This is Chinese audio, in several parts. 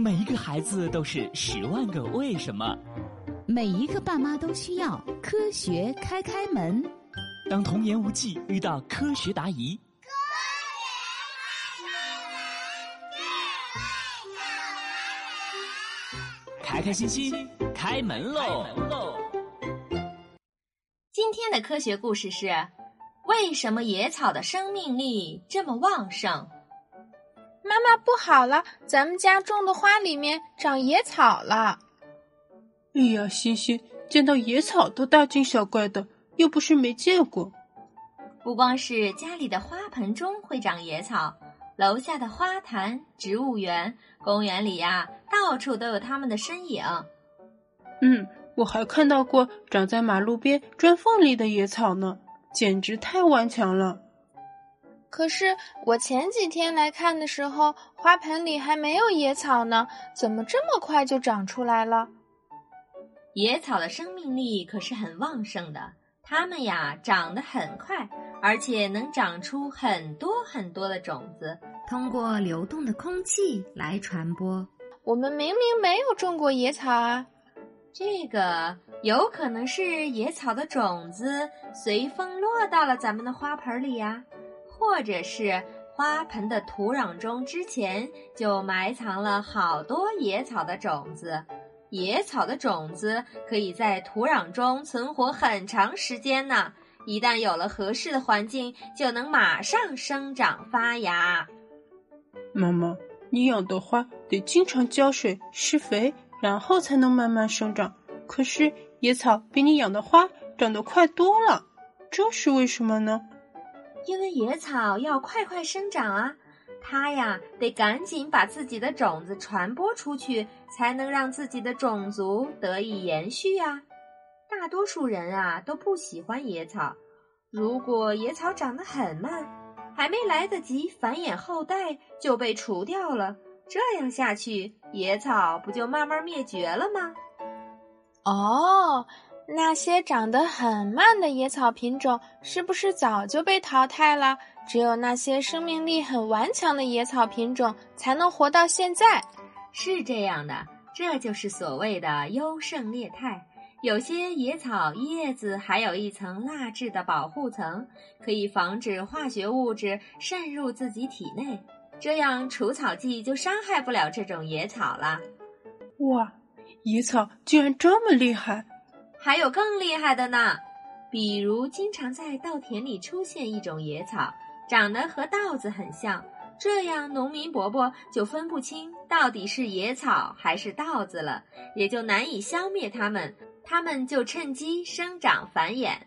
每一个孩子都是十万个为什么，每一个爸妈都需要科学开开门。当童言无忌遇到科学答疑，开开心心开门喽！今天的科学故事是：为什么野草的生命力这么旺盛？妈妈，不好了，咱们家种的花里面长野草了。哎呀，欣欣，见到野草都大惊小怪的，又不是没见过。不光是家里的花盆中会长野草，楼下的花坛、植物园、公园里呀，到处都有它们的身影。嗯，我还看到过长在马路边砖缝里的野草呢，简直太顽强了。可是我前几天来看的时候，花盆里还没有野草呢，怎么这么快就长出来了？野草的生命力可是很旺盛的，它们呀长得很快，而且能长出很多很多的种子，通过流动的空气来传播。我们明明没有种过野草啊！这个有可能是野草的种子随风落到了咱们的花盆里呀。或者是花盆的土壤中之前就埋藏了好多野草的种子，野草的种子可以在土壤中存活很长时间呢。一旦有了合适的环境，就能马上生长发芽。妈妈，你养的花得经常浇水、施肥，然后才能慢慢生长。可是野草比你养的花长得快多了，这是为什么呢？因为野草要快快生长啊，它呀得赶紧把自己的种子传播出去，才能让自己的种族得以延续啊。大多数人啊都不喜欢野草，如果野草长得很慢，还没来得及繁衍后代就被除掉了，这样下去，野草不就慢慢灭绝了吗？哦。那些长得很慢的野草品种是不是早就被淘汰了？只有那些生命力很顽强的野草品种才能活到现在。是这样的，这就是所谓的优胜劣汰。有些野草叶子还有一层蜡质的保护层，可以防止化学物质渗入自己体内，这样除草剂就伤害不了这种野草了。哇，野草居然这么厉害！还有更厉害的呢，比如经常在稻田里出现一种野草，长得和稻子很像，这样农民伯伯就分不清到底是野草还是稻子了，也就难以消灭它们，它们就趁机生长繁衍。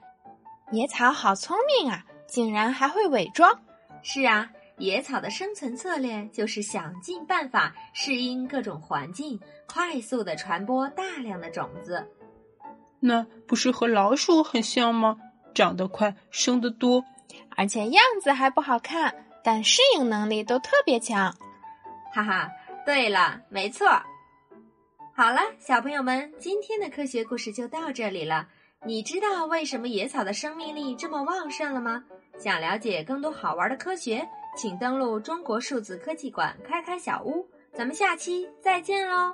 野草好聪明啊，竟然还会伪装。是啊，野草的生存策略就是想尽办法适应各种环境，快速的传播大量的种子。那不是和老鼠很像吗？长得快，生得多，而且样子还不好看，但适应能力都特别强。哈哈，对了，没错。好了，小朋友们，今天的科学故事就到这里了。你知道为什么野草的生命力这么旺盛了吗？想了解更多好玩的科学，请登录中国数字科技馆开开小屋。咱们下期再见喽！